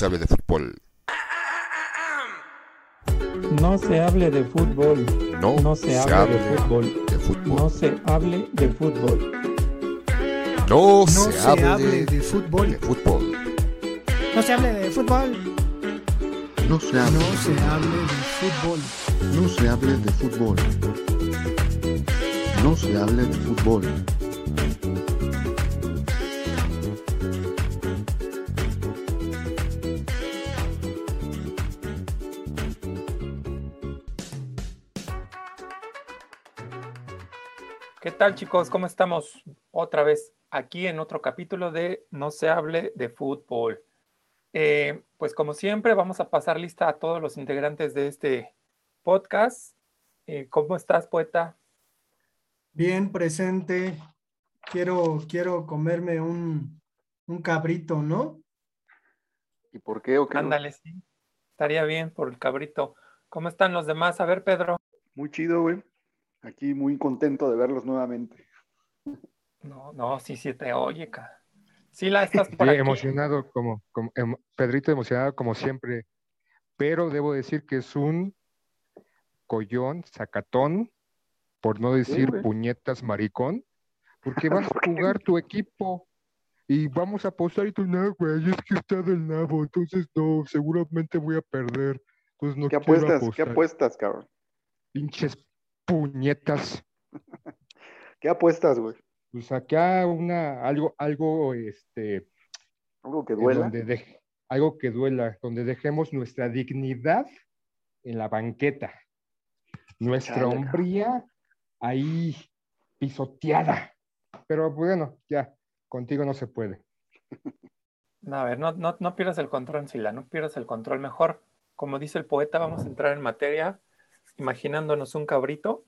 No se hable de fútbol. No se hable de fútbol. No, No se hable de fútbol. de fútbol. No se hable de fútbol. No, No se, se hable, hable de, de fútbol. de fútbol. No se hable de fútbol. No se hable, No se hable de fútbol. no se hable de fútbol. No se hable de fútbol. Tal chicos? ¿Cómo estamos? Otra vez aquí en otro capítulo de No se hable de fútbol. Eh, pues como siempre vamos a pasar lista a todos los integrantes de este podcast. Eh, ¿Cómo estás, poeta? Bien presente. Quiero, quiero comerme un, un cabrito, ¿no? ¿Y por qué o qué? no? Ándale, sí. Estaría bien por el cabrito. ¿Cómo están los demás? A ver, Pedro. Muy chido, güey. Aquí muy contento de verlos nuevamente. No, no, sí, sí te oye, ca. Sí, la estás por Sí, aquí. emocionado como, como em- Pedrito emocionado como siempre, pero debo decir que es un collón, sacatón, por no decir puñetas maricón, porque vas a jugar tu equipo y vamos a apostar y tú, no, güey, es que está del nabo, entonces no, seguramente voy a perder, entonces no ¿Qué quiero apuestas? ¿Qué apostar. apuestas, cabrón? Pinches puñetas. ¿Qué apuestas, güey? Pues acá una, algo, algo, este, Algo que duela. donde algo que duela, donde dejemos nuestra dignidad en la banqueta, nuestra Chale, hombría ahí pisoteada. Pero bueno, ya, contigo no se puede. No, a ver, no, no, no pierdas el control, Sila, no pierdas el control. Mejor, como dice el poeta, vamos a entrar en materia imaginándonos un cabrito,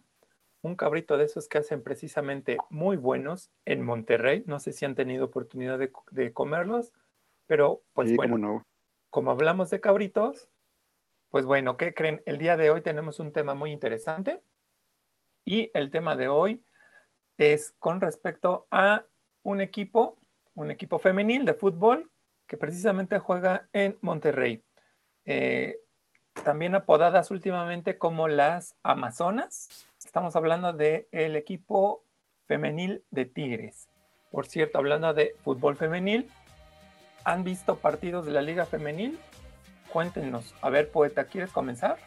un cabrito de esos que hacen precisamente muy buenos en Monterrey. No sé si han tenido oportunidad de, de comerlos, pero pues sí, bueno, no. como hablamos de cabritos, pues bueno, ¿qué creen? El día de hoy tenemos un tema muy interesante y el tema de hoy es con respecto a un equipo, un equipo femenil de fútbol que precisamente juega en Monterrey. Eh, también apodadas últimamente como las Amazonas. Estamos hablando del equipo femenil de Tigres. Por cierto, hablando de fútbol femenil, ¿han visto partidos de la Liga Femenil? Cuéntenos. A ver, poeta, ¿quieres comenzar?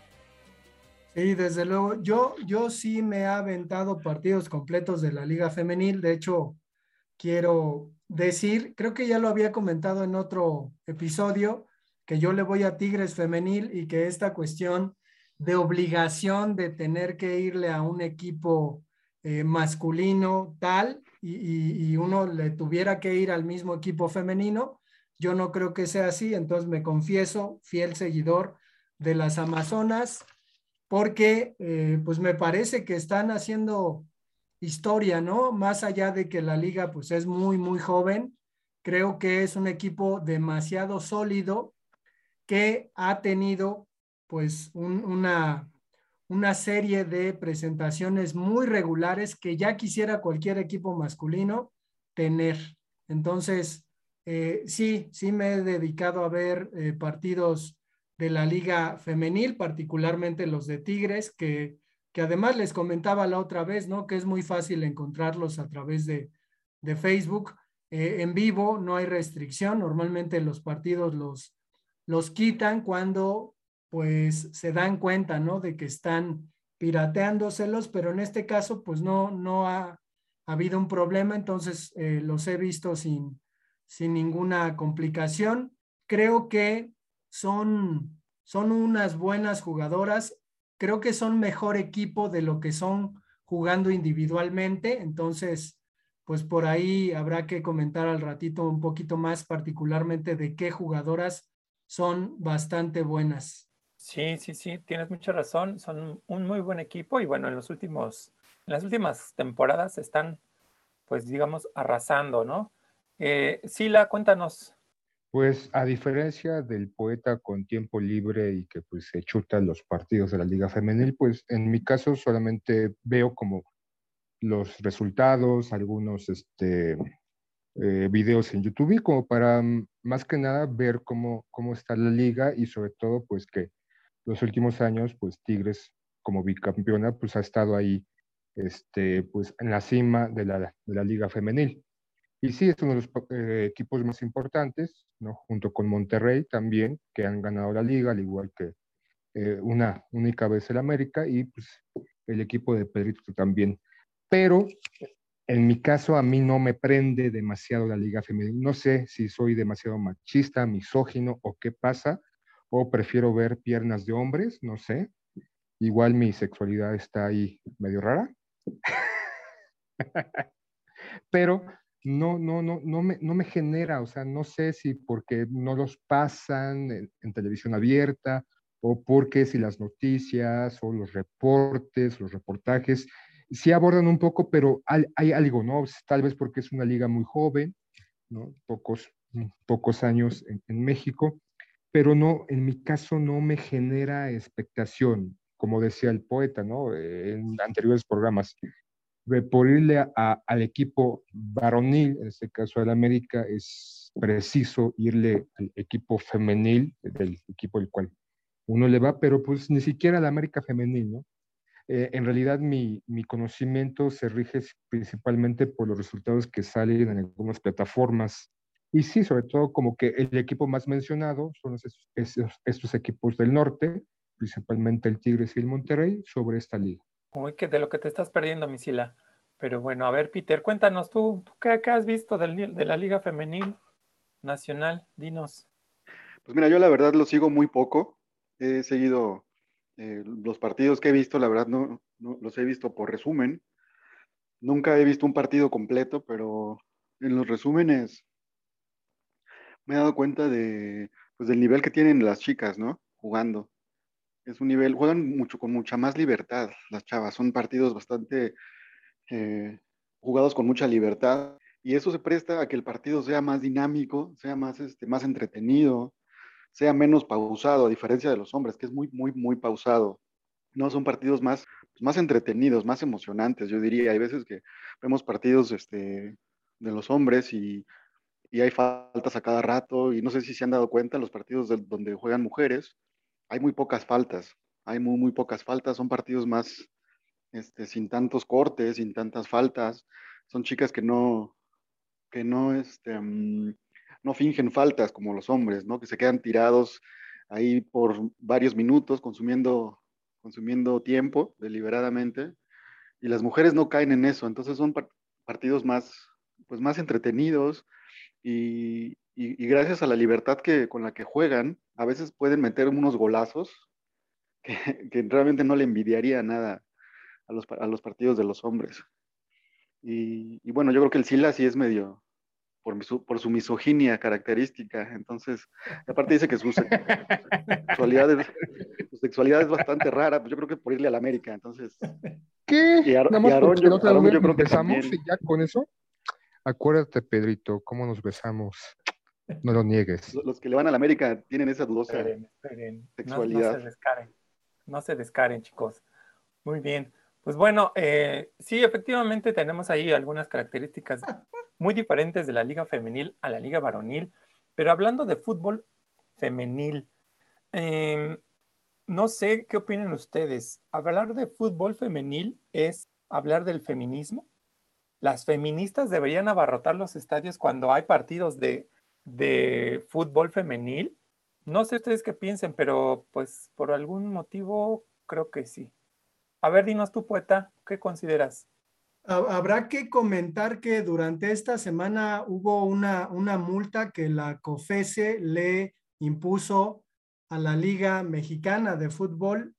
Sí, desde luego. Yo, yo sí me he aventado partidos completos de la Liga Femenil. De hecho, quiero decir, creo que ya lo había comentado en otro episodio, que yo le voy a Tigres Femenil y que esta cuestión de obligación de tener que irle a un equipo eh, masculino tal y, y- uno le tuviera que ir al mismo equipo femenino, yo no creo que sea así. Entonces me confieso fiel seguidor de las Amazonas porque eh, pues me parece que están haciendo historia, ¿no? Más allá de que la liga pues es muy, muy joven, creo que es un equipo demasiado sólido que ha tenido pues un- una, una serie de presentaciones muy regulares que ya quisiera cualquier equipo masculino tener. Entonces, eh, sí, sí me he dedicado a ver eh, partidos de la liga femenil, particularmente los de Tigres, que, que además les comentaba la otra vez, ¿no? Que es muy fácil encontrarlos a través de, de Facebook. Eh, en vivo no hay restricción, normalmente los partidos los, los quitan cuando pues se dan cuenta, ¿no? De que están pirateándoselos, pero en este caso pues no, no ha, habido un problema, entonces eh, los he visto sin, sin ninguna complicación. Creo que son, son unas buenas jugadoras, creo que son mejor equipo de lo que son jugando individualmente, entonces pues por ahí habrá que comentar al ratito un poquito más particularmente de qué jugadoras son bastante buenas. Sí, sí, sí, tienes mucha razón. Son un muy buen equipo y bueno, en los últimos, en las últimas temporadas están, pues digamos, arrasando, ¿no? Eh, Sila, cuéntanos. Pues a diferencia del poeta con tiempo libre y que pues se chuta los partidos de la Liga Femenil, pues en mi caso solamente veo como los resultados, algunos este, eh, videos en YouTube y como para mm, más que nada ver cómo, cómo está la liga y sobre todo pues que los últimos años pues Tigres como bicampeona pues ha estado ahí este, pues en la cima de la, de la liga femenil. Y sí, es uno de los eh, equipos más importantes, ¿no? junto con Monterrey también, que han ganado la liga, al igual que eh, una única vez el América y pues, el equipo de Pedrito también. Pero en mi caso, a mí no me prende demasiado la liga femenil. No sé si soy demasiado machista, misógino o qué pasa, o prefiero ver piernas de hombres, no sé. Igual mi sexualidad está ahí medio rara. Pero no, no, no, no me, no me genera, o sea, no sé si porque no los pasan en, en televisión abierta o porque si las noticias o los reportes, los reportajes sí abordan un poco, pero hay, algo, ¿no? Tal vez porque es una liga muy joven, ¿no? Pocos, pocos años en, México, pero no, en mi caso no me genera expectación, como decía el poeta, ¿no? En anteriores programas. Por irle al equipo varonil, en este caso del América, es preciso irle al equipo femenil, del equipo al cual uno le va, pero pues ni siquiera al América femenil, ¿no? Eh, en realidad mi, mi, conocimiento se rige principalmente por los resultados que salen en algunas plataformas. Y sí, sobre todo como que el equipo más mencionado son esos, esos, estos equipos del norte, principalmente el Tigres y el Monterrey, sobre esta liga. Uy, que de lo que te estás perdiendo, Misila. Pero bueno, a ver, Peter, cuéntanos tú, ¿qué, qué has visto del, de la Liga Femenil Nacional? Dinos. Pues mira, yo la verdad lo sigo muy poco. He seguido eh, los partidos que he visto, la verdad, no, no, los he visto por resumen. Nunca he visto un partido completo, pero en los resúmenes me he dado cuenta de, pues, del nivel que tienen las chicas, ¿no? Jugando. Es un nivel, juegan mucho, con mucha más libertad las chavas. Son partidos bastante eh, jugados con mucha libertad. Y eso se presta a que el partido sea más dinámico, sea más, este, más entretenido, sea menos pausado, a diferencia de los hombres, que es muy, muy, muy pausado. No, son partidos más, más entretenidos, más emocionantes, yo diría. Hay veces que vemos partidos este, de los hombres y, y, hay faltas a cada rato, y no sé si se han dado cuenta, los partidos de, donde juegan mujeres, hay muy pocas faltas, hay muy, muy pocas faltas, son partidos más este, sin tantos cortes, sin tantas faltas, son chicas que no, que no, este, um, no fingen faltas como los hombres, ¿no? Que se quedan tirados ahí por varios minutos consumiendo, consumiendo tiempo deliberadamente y las mujeres no caen en eso, entonces son partidos más, pues más entretenidos y, gracias a la libertad que, con la que juegan, a veces pueden meter unos golazos que, que realmente no le envidiaría nada a los, a los partidos de los hombres. Y, y, bueno, yo creo que el Sila sí es medio, por, su, por su misoginia característica. Entonces, aparte dice que su, sexualidad es, su sexualidad es bastante rara, pues yo creo que por irle a la América, entonces. ¿Qué? Y, Ar y Aarón, yo, Aarón, yo creo que besamos también. y ya con eso. Acuérdate, Pedrito, cómo nos besamos. No lo niegues. Los que le van a la América tienen esa dudosa Esperen, esperen. sexualidad. No, no se descaren. No se descaren, chicos. Muy bien. Pues bueno, eh, sí, efectivamente tenemos ahí algunas características muy diferentes de la liga femenil a la liga varonil, pero hablando de fútbol femenil, eh, no sé qué opinan ustedes. Hablar de fútbol femenil es hablar del feminismo. Las feministas deberían abarrotar los estadios cuando hay partidos de, de fútbol femenil. No sé ustedes qué piensen, pero pues por algún motivo creo que sí. A ver, dinos tú, poeta, ¿qué consideras? Habrá que comentar que durante esta semana hubo una, una multa que la COFESE le impuso a la Liga Mexicana de Fútbol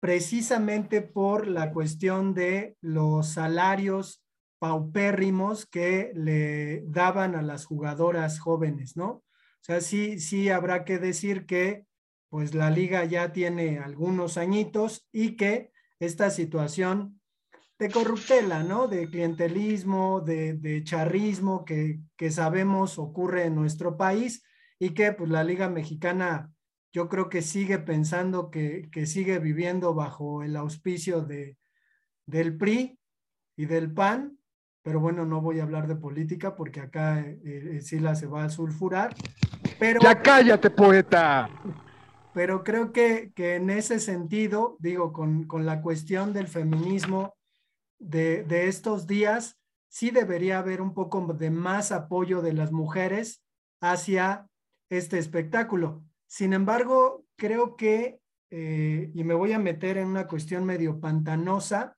precisamente por la cuestión de los salarios paupérrimos que le daban a las jugadoras jóvenes, ¿no? O sea, sí, sí habrá que decir que pues la liga ya tiene algunos añitos y que esta situación de corruptela, ¿no? De clientelismo, de, de charrismo que, que, sabemos ocurre en nuestro país y que pues la Liga Mexicana yo creo que sigue pensando que, que sigue viviendo bajo el auspicio de, del PRI y del PAN pero bueno, no voy a hablar de política porque acá eh, eh, Sila se va a sulfurar. Pero, Ya cállate, poeta. pero creo que, que en ese sentido, digo, con, con la cuestión del feminismo de, estos días, sí debería haber un poco de más apoyo de las mujeres hacia este espectáculo. Sin embargo, creo que, eh, y me voy a meter en una cuestión medio pantanosa,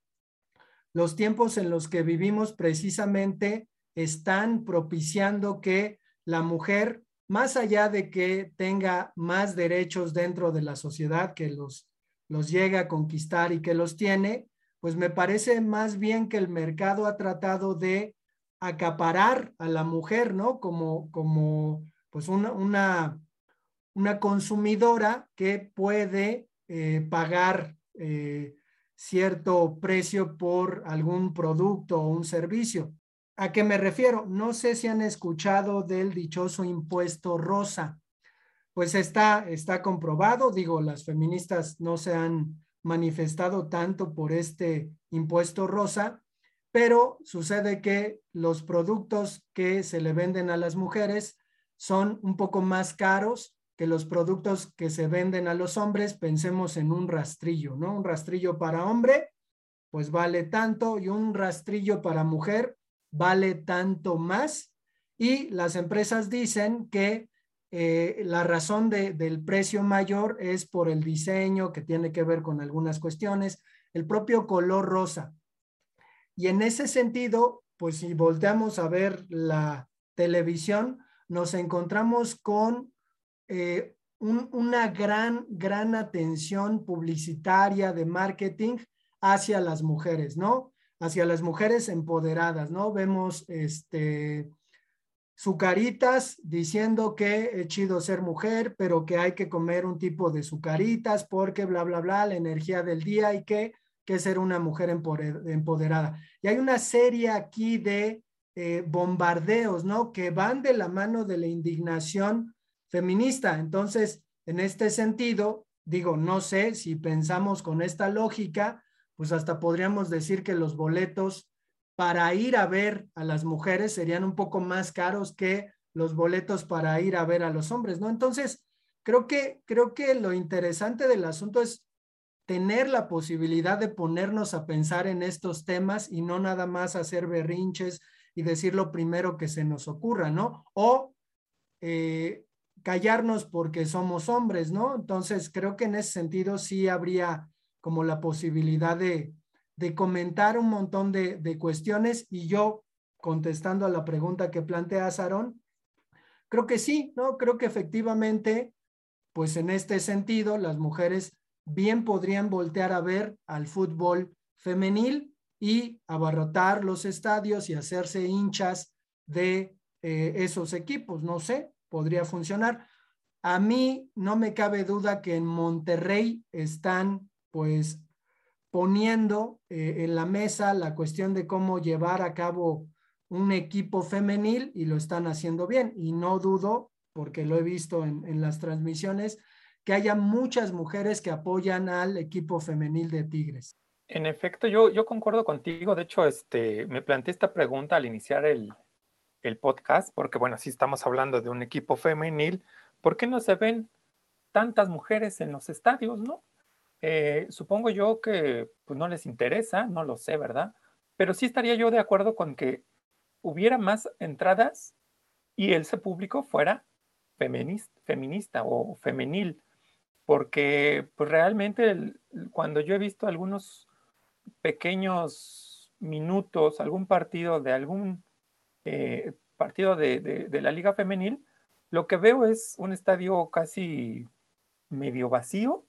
los tiempos en los que vivimos precisamente están propiciando que la mujer, más allá de que tenga más derechos dentro de la sociedad, que los, los llega a conquistar y que los tiene, pues me parece más bien que el mercado ha tratado de acaparar a la mujer, ¿no? Como, como pues una, una, consumidora que puede eh, pagar eh, cierto precio por algún producto o un servicio. ¿A qué me refiero? No sé si han escuchado del dichoso impuesto rosa. Pues está, está comprobado, digo, las feministas no se han manifestado tanto por este impuesto rosa, pero sucede que los productos que se le venden a las mujeres son un poco más caros que los productos que se venden a los hombres. Pensemos en un rastrillo, ¿no? Un rastrillo para hombre, pues vale tanto, y un rastrillo para mujer vale tanto más. Y las empresas dicen que eh, la razón de, del precio mayor es por el diseño que tiene que ver con algunas cuestiones, el propio color rosa. Y en ese sentido, pues si volteamos a ver la televisión, nos encontramos con eh, un, una gran, gran atención publicitaria de marketing hacia las mujeres, ¿no? Hacia las mujeres empoderadas, ¿no? Vemos este sucaritas diciendo que es chido ser mujer, pero que hay que comer un tipo de sucaritas porque bla, bla, bla, la energía del día y que, que ser una mujer empoderada. Y hay una serie aquí de eh, bombardeos, ¿no? Que van de la mano de la indignación feminista. Entonces, en este sentido, digo, no sé si pensamos con esta lógica, pues hasta podríamos decir que los boletos para ir a ver a las mujeres serían un poco más caros que los boletos para ir a ver a los hombres, ¿no? Entonces, creo que, creo que lo interesante del asunto es tener la posibilidad de ponernos a pensar en estos temas y no nada más hacer berrinches y decir lo primero que se nos ocurra, ¿no? O eh, callarnos porque somos hombres, ¿no? Entonces, creo que en ese sentido sí habría como la posibilidad de, de comentar un montón de, de, cuestiones y yo contestando a la pregunta que plantea Sarón, creo que sí, ¿no? Creo que efectivamente, pues en este sentido, las mujeres bien podrían voltear a ver al fútbol femenil y abarrotar los estadios y hacerse hinchas de eh, esos equipos, no sé, podría funcionar. A mí no me cabe duda que en Monterrey están pues poniendo eh, en la mesa la cuestión de cómo llevar a cabo un equipo femenil y lo están haciendo bien. Y no dudo, porque lo he visto en, las transmisiones, que haya muchas mujeres que apoyan al equipo femenil de Tigres. En efecto, yo, yo concuerdo contigo. De hecho, este, me planteé esta pregunta al iniciar el, el podcast, porque bueno, si estamos hablando de un equipo femenil, ¿por qué no se ven tantas mujeres en los estadios, no? Eh, supongo yo que pues, no les interesa, no lo sé, ¿verdad? Pero sí estaría yo de acuerdo con que hubiera más entradas y ese público fuera feminista, o femenil, porque pues, realmente cuando yo he visto algunos pequeños minutos, algún partido de algún eh, partido de, la liga femenil, lo que veo es un estadio casi medio vacío,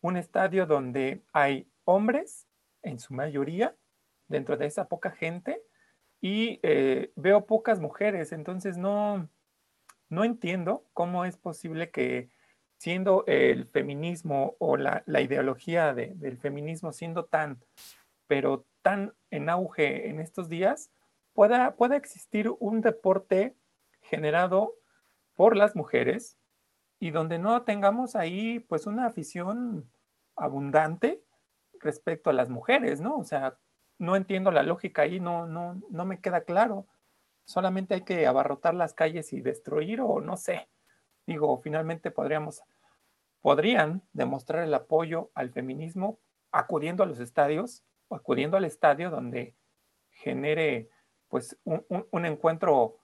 un estadio donde hay hombres, en su mayoría, dentro de esa poca gente, y eh, veo pocas mujeres, entonces no, no entiendo cómo es posible que siendo el feminismo o la, la ideología de, del feminismo siendo tan, pero tan en auge en estos días, pueda, pueda existir un deporte generado por las mujeres y donde no tengamos ahí pues una afición abundante respecto a las mujeres, ¿no? O sea, no entiendo la lógica ahí, no, no, no me queda claro. Solamente hay que abarrotar las calles y destruir o no sé. Digo, finalmente podríamos, podrían demostrar el apoyo al feminismo acudiendo a los estadios o acudiendo al estadio donde genere pues un, un- un encuentro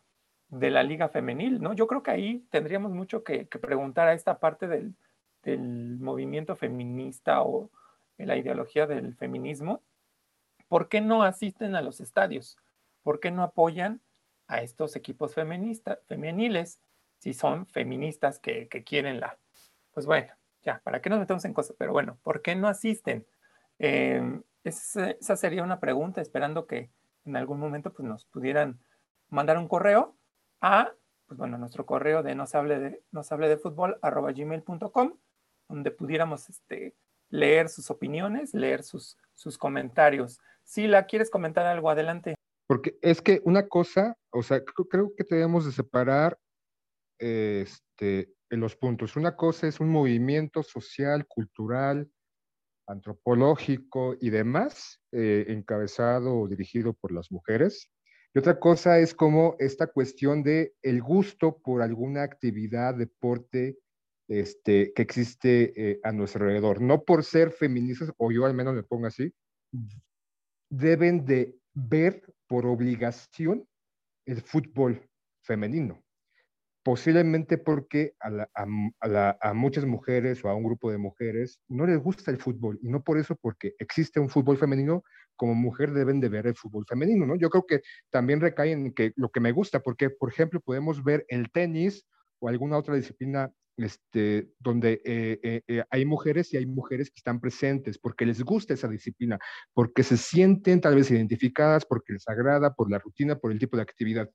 de la liga femenil, ¿no? Yo creo que ahí tendríamos mucho que, preguntar a esta parte del, movimiento feminista o la ideología del feminismo, ¿por qué no asisten a los estadios? ¿Por qué no apoyan a estos equipos femeniles si son feministas que, quieren la... Pues bueno, ya, ¿para qué nos metemos en cosas? Pero bueno, ¿por qué no asisten? Eh, esa, esa sería una pregunta, esperando que en algún momento pues, nos pudieran mandar un correo a, pues bueno, nuestro correo de nos hable de, nos hable de fútbol arroba donde pudiéramos este, leer sus opiniones, leer sus, sus comentarios. Sila, ¿quieres comentar algo? Adelante. Porque es que una cosa, o sea, creo, que debemos de separar este, en los puntos. Una cosa es un movimiento social, cultural, antropológico y demás, eh, encabezado o dirigido por las mujeres. Y otra cosa es como esta cuestión de el gusto por alguna actividad, deporte, este, que existe eh, a nuestro alrededor. No por ser feministas, o yo al menos me pongo así, deben de ver por obligación el fútbol femenino. Posiblemente porque a, muchas mujeres o a un grupo de mujeres no les gusta el fútbol y no por eso porque existe un fútbol femenino, como mujer deben de ver el fútbol femenino, ¿no? Yo creo que también recae en que lo que me gusta, porque por ejemplo podemos ver el tenis o alguna otra disciplina este, donde eh, eh, eh, hay mujeres y hay mujeres que están presentes porque les gusta esa disciplina, porque se sienten tal vez identificadas, porque les agrada, por la rutina, por el tipo de actividad.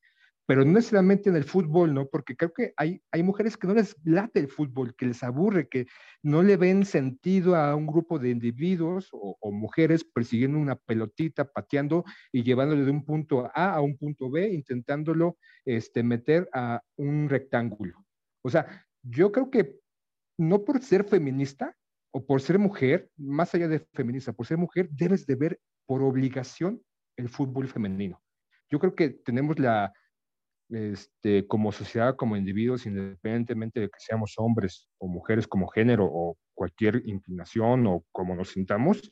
Pero no necesariamente en el fútbol, ¿no? Porque creo que hay, hay mujeres que no les late el fútbol, que les aburre, que no le ven sentido a un grupo de individuos o, o mujeres persiguiendo una pelotita, pateando y llevándole de un punto A a un punto B, intentándolo este, meter a un rectángulo. O sea, yo creo que no por ser feminista o por ser mujer, más allá de feminista, por ser mujer, debes de ver por obligación el fútbol femenino. Yo creo que tenemos la, este, como sociedad, como individuos, independientemente de que seamos hombres o mujeres como género o cualquier inclinación o como nos sintamos,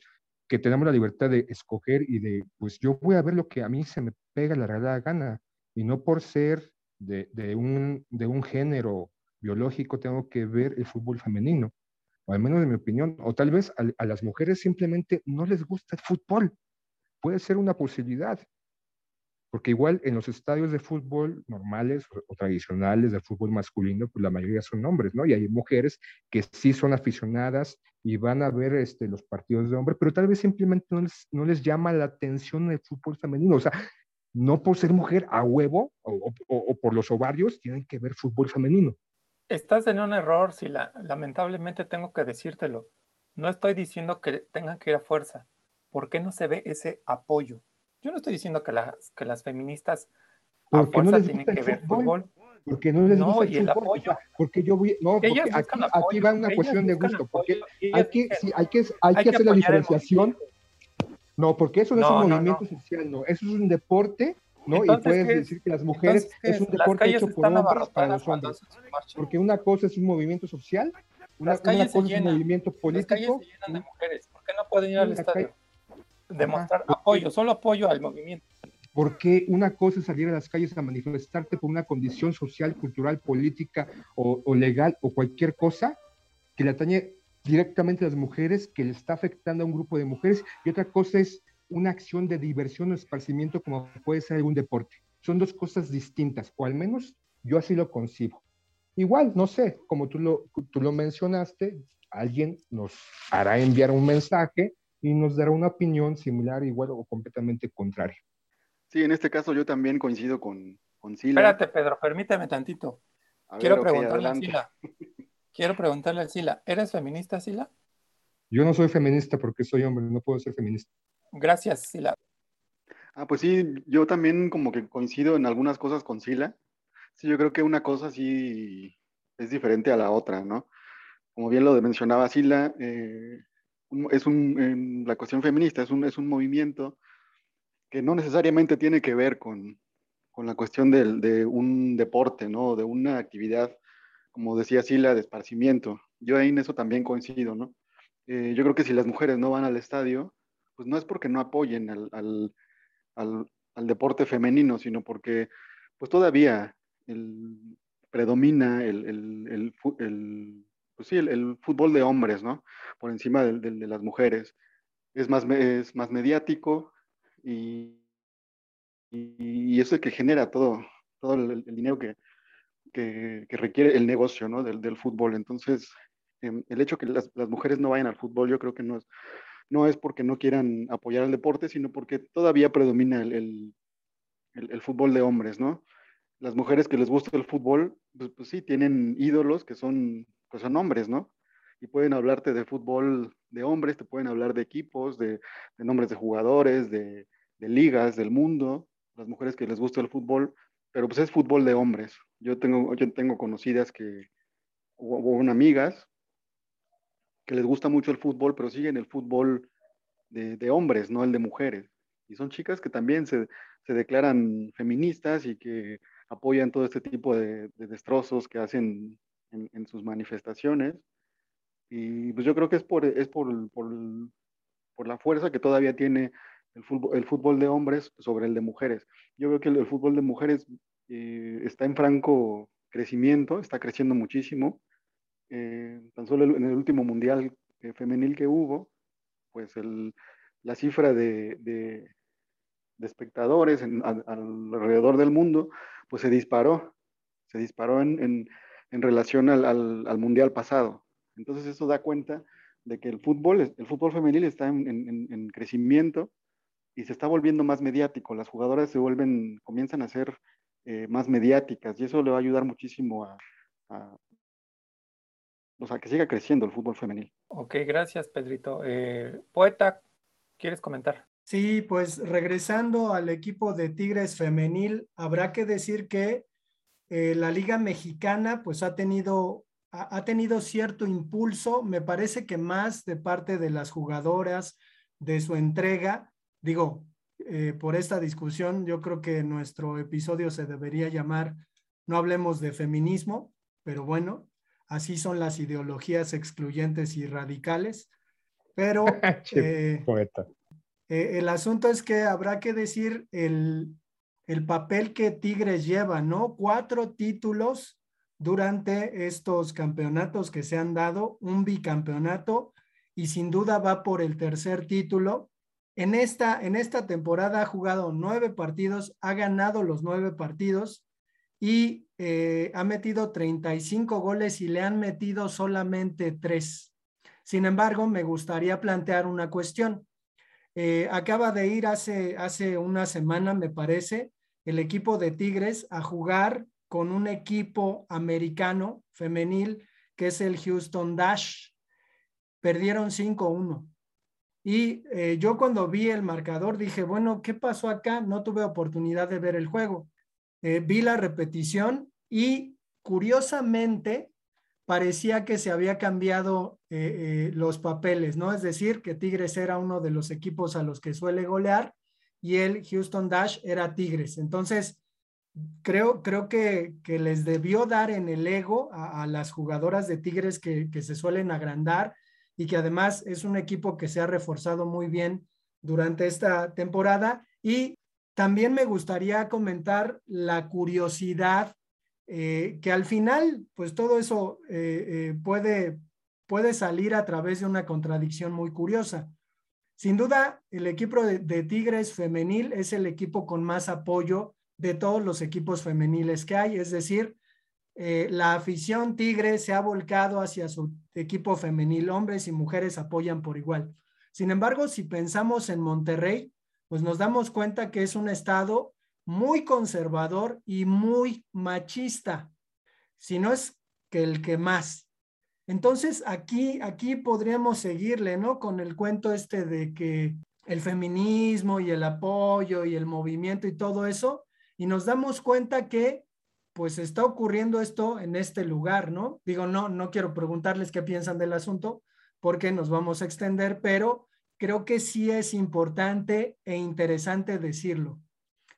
que tenemos la libertad de escoger y de, pues yo voy a ver lo que a mí se me pega la regalada gana y no por ser de, de un, de un género biológico tengo que ver el fútbol femenino, o al menos en mi opinión, o tal vez a las mujeres simplemente no les gusta el fútbol. Puede ser una posibilidad, porque igual en los estadios de fútbol normales o, tradicionales de fútbol masculino, pues la mayoría son hombres, ¿no? Y hay mujeres que sí son aficionadas y van a ver este, los partidos de hombres, pero tal vez simplemente no les, llama la atención el fútbol femenino. O sea, no por ser mujer a huevo o, o, por los ovarios tienen que ver fútbol femenino. Estás en un error, Sila. Lamentablemente tengo que decírtelo. No estoy diciendo que tengan que ir a fuerza. ¿Por qué no se ve ese apoyo? Yo no estoy diciendo que las, que las feministas a Porque no fuerza les tienen que ver fútbol. Porque no les No, gusta y el fútbol, apoyo. o sea, porque yo voy, no, porque Ellas aquí, va una cuestión de gusto, porque apoyo, hay que, sí, hay que, hay hay que hacer la diferenciación. No, porque eso no, es No, un no, movimiento no. social, no, eso es un deporte, ¿no? Y puedes decir que las mujeres Entonces, ¿qué es un deporte hecho por hombres para los hombres. Porque una cosa es un movimiento social, una, cosa es un movimiento Las calles político. se llenan de mujeres. ¿Por qué no pueden ir al estadio? Demostrar Ajá. apoyo, solo apoyo al movimiento. Porque una cosa es salir a las calles a manifestarte por una condición social, cultural, política o, o legal o cualquier cosa que le atañe directamente a las mujeres, que le está afectando a un grupo de mujeres, y otra cosa es una acción de diversión o esparcimiento como puede ser algún deporte. Son dos cosas distintas, o al menos yo así lo concibo. Igual, no sé, como tú lo, tú lo mencionaste, alguien nos hará enviar un mensaje y nos dará una opinión similar, igual o completamente contraria. Sí, en este caso yo también coincido con, con Sila. Espérate, Pedro, permíteme tantito. A Quiero preguntarle adelante. a Sila. Quiero preguntarle a Sila. ¿Eres feminista, Sila? Yo no soy feminista porque soy hombre, no puedo ser feminista. Gracias, Sila. Ah, pues sí, yo también como que coincido en algunas cosas con Sila. Sí, yo creo que una cosa sí es diferente a la otra, ¿no? Como bien lo mencionaba Sila, eh, es un, la cuestión feminista, es un, es un movimiento que no necesariamente tiene que ver con, con la cuestión del- de, un deporte, ¿no? De una actividad, como decía Sila, de esparcimiento. Yo ahí en eso también coincido, ¿no? Eh, yo creo que si las mujeres no van al estadio, pues no es porque no apoyen al, al- al- deporte femenino, sino porque pues todavía predomina el, el- pues sí, el, fútbol de hombres, ¿no? Por encima del de las mujeres. Es más, es más mediático y, y, eso es que genera todo, todo el, dinero que, que, requiere el negocio, ¿no? Del, del fútbol. Entonces, em, el hecho que las, las mujeres no vayan al fútbol, yo creo que no es, no es porque no quieran apoyar al deporte, sino porque todavía predomina el- el fútbol de hombres, ¿no? Las mujeres que les gusta el fútbol, pues, pues sí, tienen ídolos que son, pues son hombres, ¿no? Y pueden hablarte de fútbol de hombres, te pueden hablar de equipos, de, nombres de jugadores, de, ligas, del mundo, las mujeres que les gusta el fútbol, pero pues es fútbol de hombres. Yo tengo, yo tengo conocidas que, o, amigas, que les gusta mucho el fútbol, pero siguen el fútbol de, hombres, no el de mujeres. Y son chicas que también se, se declaran feministas y que apoyan todo este tipo de destrozos que hacen en, en, sus manifestaciones. Y pues yo creo que es por, es por, por, por la fuerza que todavía tiene el fútbol, el fútbol, de hombres sobre el de mujeres. Yo creo que el, el fútbol de mujeres eh, está en franco crecimiento, está creciendo muchísimo. Eh, tan solo en el último mundial eh, femenil que hubo, pues el, la cifra de, de, de espectadores en, a, alrededor del mundo, pues se disparó, se disparó en, en, en relación al, al, al, mundial pasado. Entonces eso da cuenta de que el fútbol, el fútbol femenil está en, crecimiento y se está volviendo más mediático. Las jugadoras se vuelven, comienzan a ser eh, más mediáticas y eso le va a ayudar muchísimo a, a, o sea, que siga creciendo el fútbol femenil. Ok, gracias, Pedrito. Eh, poeta, ¿quieres comentar? Sí, pues regresando al equipo de Tigres femenil, habrá que decir que eh, la Liga Mexicana pues ha tenido, ha, ha, tenido cierto impulso, me parece que más de parte de las jugadoras, de su entrega. Digo, eh, por esta discusión, yo creo que nuestro episodio se debería llamar No hablemos de feminismo, pero bueno, así son las ideologías excluyentes y radicales. Pero eh. Eh, el asunto es que habrá que decir el, el, papel que Tigres lleva, ¿no? Cuatro títulos durante estos campeonatos que se han dado, un bicampeonato y sin duda va por el tercer título. En esta, en esta temporada ha jugado nueve partidos, ha ganado los nueve partidos y eh, ha metido 35 goles y le han metido solamente tres. Sin embargo, me gustaría plantear una cuestión. Eh, acaba de ir hace, hace una semana, me parece, el equipo de Tigres a jugar con un equipo americano femenil que es el Houston Dash. Perdieron 5-1. Y eh, yo cuando vi el marcador dije, bueno, ¿qué pasó acá? No tuve oportunidad de ver el juego. Eh, vi la repetición y curiosamente parecía que se había cambiado eh, los papeles, ¿no? Es decir, que Tigres era uno de los equipos a los que suele golear y el Houston Dash era Tigres. Entonces, creo, creo que, que les debió dar en el ego a, las jugadoras de Tigres que, que, se suelen agrandar y que además es un equipo que se ha reforzado muy bien durante esta temporada. Y también me gustaría comentar la curiosidad eh, que al final, pues todo eso eh, eh, puede, puede salir a través de una contradicción muy curiosa. Sin duda, el equipo de, Tigres femenil es el equipo con más apoyo de todos los equipos femeniles que hay, es decir, la afición Tigre se ha volcado hacia su equipo femenil, hombres y mujeres apoyan por igual. Sin embargo, si pensamos en Monterrey, pues nos damos cuenta que es un estado muy conservador y muy machista, si no es que el que más. Entonces, aquí, aquí podríamos seguirle, ¿no? Con el cuento este de que el feminismo y el apoyo y el movimiento y todo eso, y nos damos cuenta que pues está ocurriendo esto en este lugar, ¿no? Digo, no, no quiero preguntarles qué piensan del asunto porque nos vamos a extender, pero creo que sí es importante e interesante decirlo.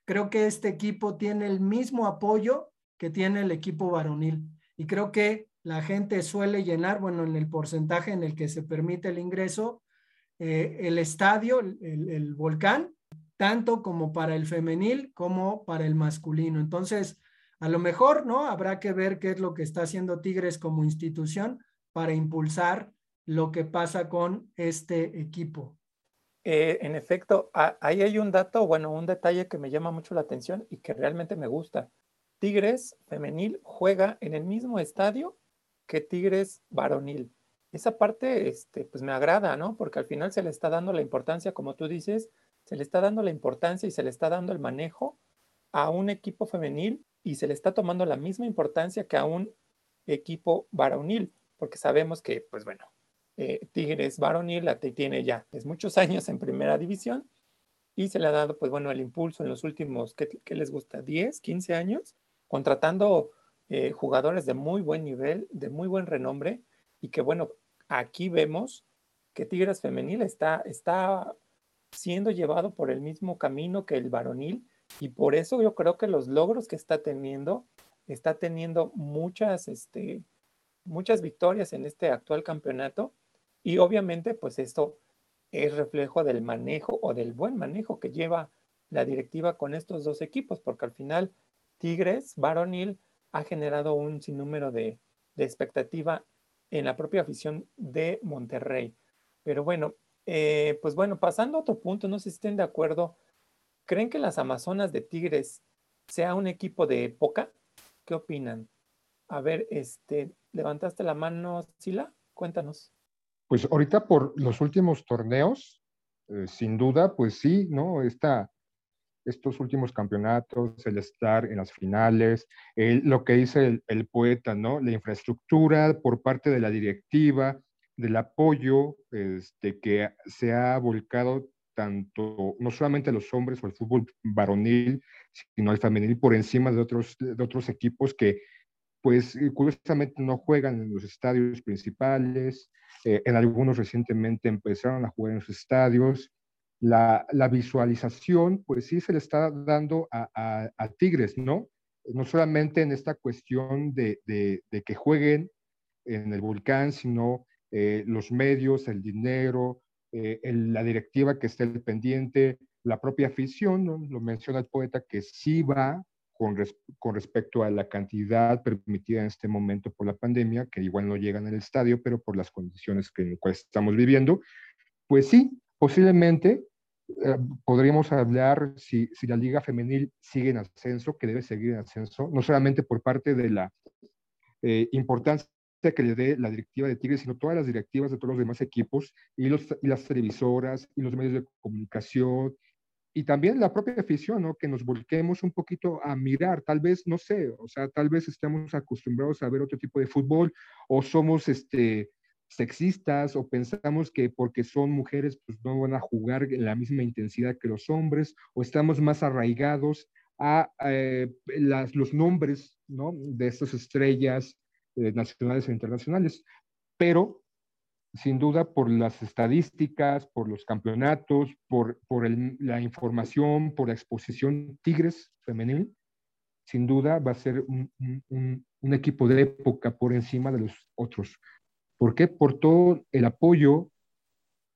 Creo que este equipo tiene el mismo apoyo que tiene el equipo varonil y creo que la gente suele llenar, bueno, en el porcentaje en el que se permite el ingreso, eh, el estadio, el, volcán, tanto como para el femenil como para el masculino. Entonces, a lo mejor, ¿no? Habrá que ver qué es lo que está haciendo Tigres como institución para impulsar lo que pasa con este equipo. Eh, en efecto, ahí hay un dato, bueno, un detalle que me llama mucho la atención y que realmente me gusta. Tigres femenil juega en el mismo estadio que Tigres varonil. Esa parte, este, pues me agrada, ¿no? Porque al final se le está dando la importancia, como tú dices, se le está dando la importancia y se le está dando el manejo a un equipo femenil y se le está tomando la misma importancia que a un equipo varonil, porque sabemos que, pues bueno, eh, Tigres varonil la tiene ya es muchos años en primera división y se le ha dado, pues bueno, el impulso en los últimos, ¿qué, qué les gusta? ¿10, 15 años? Contratando eh, jugadores de muy buen nivel, de muy buen renombre y que bueno, aquí vemos que Tigres femenil está, está siendo llevado por el mismo camino que el varonil y por eso yo creo que los logros que está teniendo, está teniendo muchas, este, muchas victorias en este actual campeonato y obviamente pues esto es reflejo del manejo o del buen manejo que lleva la directiva con estos dos equipos, porque al final Tigres varonil ha generado un sinnúmero de, de expectativa en la propia afición de Monterrey. Pero bueno, eh, pues bueno, pasando a otro punto, no sé si estén de acuerdo, ¿creen que las Amazonas de Tigres sea un equipo de época? ¿Qué opinan? A ver, este, levantaste la mano, Sila, cuéntanos. Pues ahorita por los últimos torneos, eh, sin duda, pues sí, ¿no? Esta, estos últimos campeonatos, el estar en las finales, lo que dice el, poeta, ¿no? La infraestructura por parte de la directiva, del apoyo este, que se ha volcado tanto, no solamente a los hombres o al fútbol varonil, sino al femenil por encima de otros, de otros equipos que, pues, curiosamente no juegan en los estadios principales, eh, en algunos recientemente empezaron a jugar en los estadios. La, visualización, pues sí se le está dando a, a- Tigres, ¿no? No solamente en esta cuestión de, que jueguen en el volcán, sino eh, los medios, el dinero, eh, la directiva que esté pendiente, la propia afición, ¿no? Lo menciona el poeta, que sí va con respecto a la cantidad permitida en este momento por la pandemia, que igual no llegan al estadio, pero por las condiciones que, en las cuales estamos viviendo, pues sí, posiblemente eh, podríamos hablar si, si la liga femenil sigue en ascenso, que debe seguir en ascenso, no solamente por parte de la eh, importancia que le dé la directiva de Tigres, sino todas las directivas de todos los demás equipos y, los, y las televisoras y los medios de comunicación y también la propia afición, ¿no? Que nos volquemos un poquito a mirar, tal vez, no sé, o sea, tal vez estemos acostumbrados a ver otro tipo de fútbol o somos, este, sexistas o pensamos que porque son mujeres pues no van a jugar en la misma intensidad que los hombres o estamos más arraigados a eh, las, los nombres ¿no? de estas estrellas eh, nacionales e internacionales. Pero sin duda por las estadísticas, por los campeonatos, por, por el, la información, por la exposición Tigres femenil, sin duda va a ser un, un, un, equipo de época por encima de los otros. ¿Por qué? Por todo el apoyo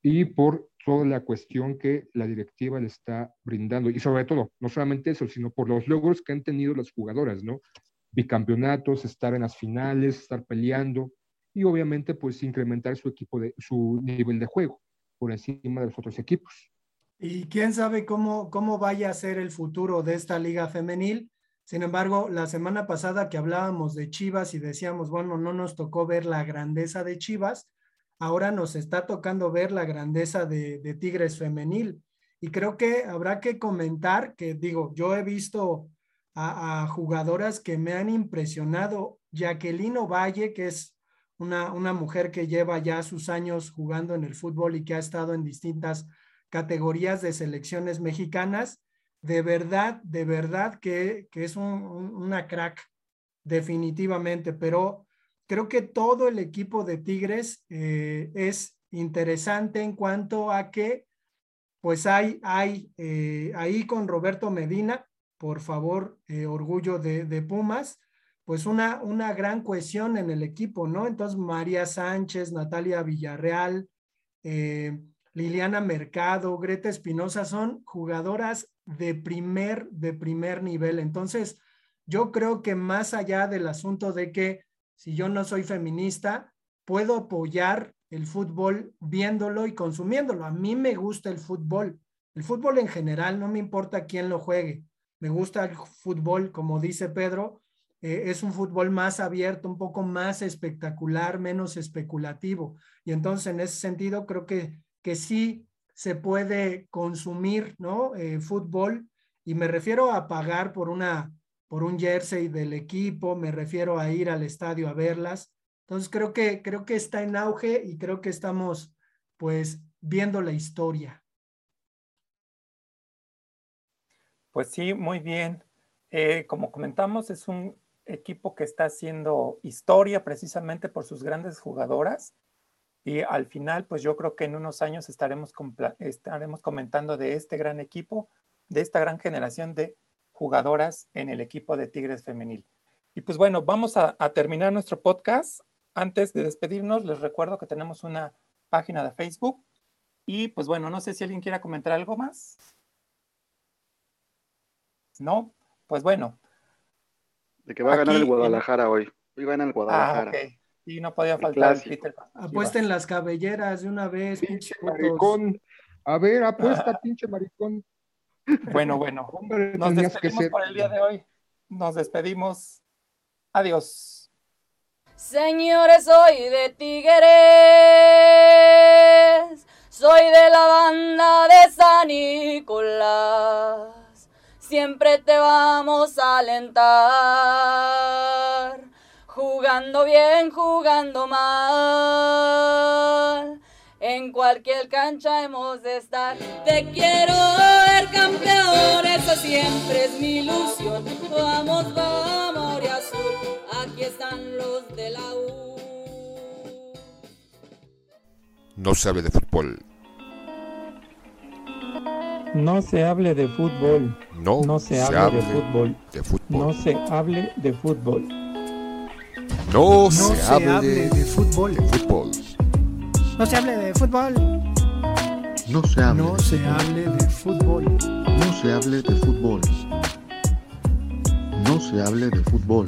y por toda la cuestión que la directiva le está brindando. Y sobre todo, no solamente eso, sino por los logros que han tenido las jugadoras, ¿no? Bicampeonatos, estar en las finales, estar peleando y obviamente pues incrementar su equipo de su nivel de juego por encima de los otros equipos. Y quién sabe cómo, cómo vaya a ser el futuro de esta liga femenil. Sin embargo, la semana pasada que hablábamos de Chivas y decíamos, bueno, no nos tocó ver la grandeza de Chivas, ahora nos está tocando ver la grandeza de, Tigres femenil. Y creo que habrá que comentar que, digo, yo he visto a, a jugadoras que me han impresionado. Jacqueline Valle, que es una, una mujer que lleva ya sus años jugando en el fútbol y que ha estado en distintas categorías de selecciones mexicanas, de verdad, de verdad que, que es un, un, una crack, definitivamente, pero creo que todo el equipo de Tigres eh, es interesante en cuanto a que pues hay, hay eh, ahí con Roberto Medina, por favor, eh, orgullo de, de, Pumas, pues una, una gran cohesión en el equipo, ¿no? Entonces, María Sánchez, Natalia Villarreal, Liliana Mercado, Greta Espinosa son jugadoras de primer, de primer nivel. Entonces, yo creo que más allá del asunto de que si yo no soy feminista, puedo apoyar el fútbol viéndolo y consumiéndolo. A mí me gusta el fútbol. El fútbol en general, no me importa quién lo juegue. Me gusta el fútbol, como dice Pedro, eh, es un fútbol más abierto, un poco más espectacular, menos especulativo. Y entonces, en ese sentido, creo que, que sí se puede consumir, ¿no? Eh, fútbol. Y me refiero a pagar por una, por un jersey del equipo, me refiero a ir al estadio a verlas, entonces creo que, creo que está en auge y creo que estamos pues viendo la historia. Pues sí, muy bien. Eh, como comentamos, es un equipo que está haciendo historia precisamente por sus grandes jugadoras. Y al final, pues yo creo que en unos años estaremos, estaremos comentando de este gran equipo, de esta gran generación de jugadoras en el equipo de Tigres Femenil. Y pues bueno, vamos a, a terminar nuestro podcast antes de despedirnos, les recuerdo que tenemos una página de Facebook y pues bueno, no sé si alguien quiera comentar algo más. No, pues bueno. De que va a ganar el Guadalajara hoy. Hoy gana el Guadalajara. Ah, ok. Y no podía faltar el Peter. Apuesten las cabelleras de una vez, pinche maricón. A ver, apuesta, pinche maricón. Bueno, bueno. Nos despedimos por el día de hoy. Nos despedimos. Adiós. Señores, soy de Tigres, soy de la banda de San Nicolás. Siempre te vamos a alentar, jugando bien, jugando mal. En cualquier cancha hemos de estar. Te quiero ver campeón, eso siempre es mi ilusión. Vamos, vamos, azul aquí están los de la U. No se hable de fútbol. No se hable de fútbol. No, no se, hable, de, fútbol. de fútbol. No se hable de fútbol. No, se, hable, de fútbol. Fútbol. No se hable de fútbol. No se hable. No se hable de fútbol. No se hable de fútbol. No se hable de fútbol.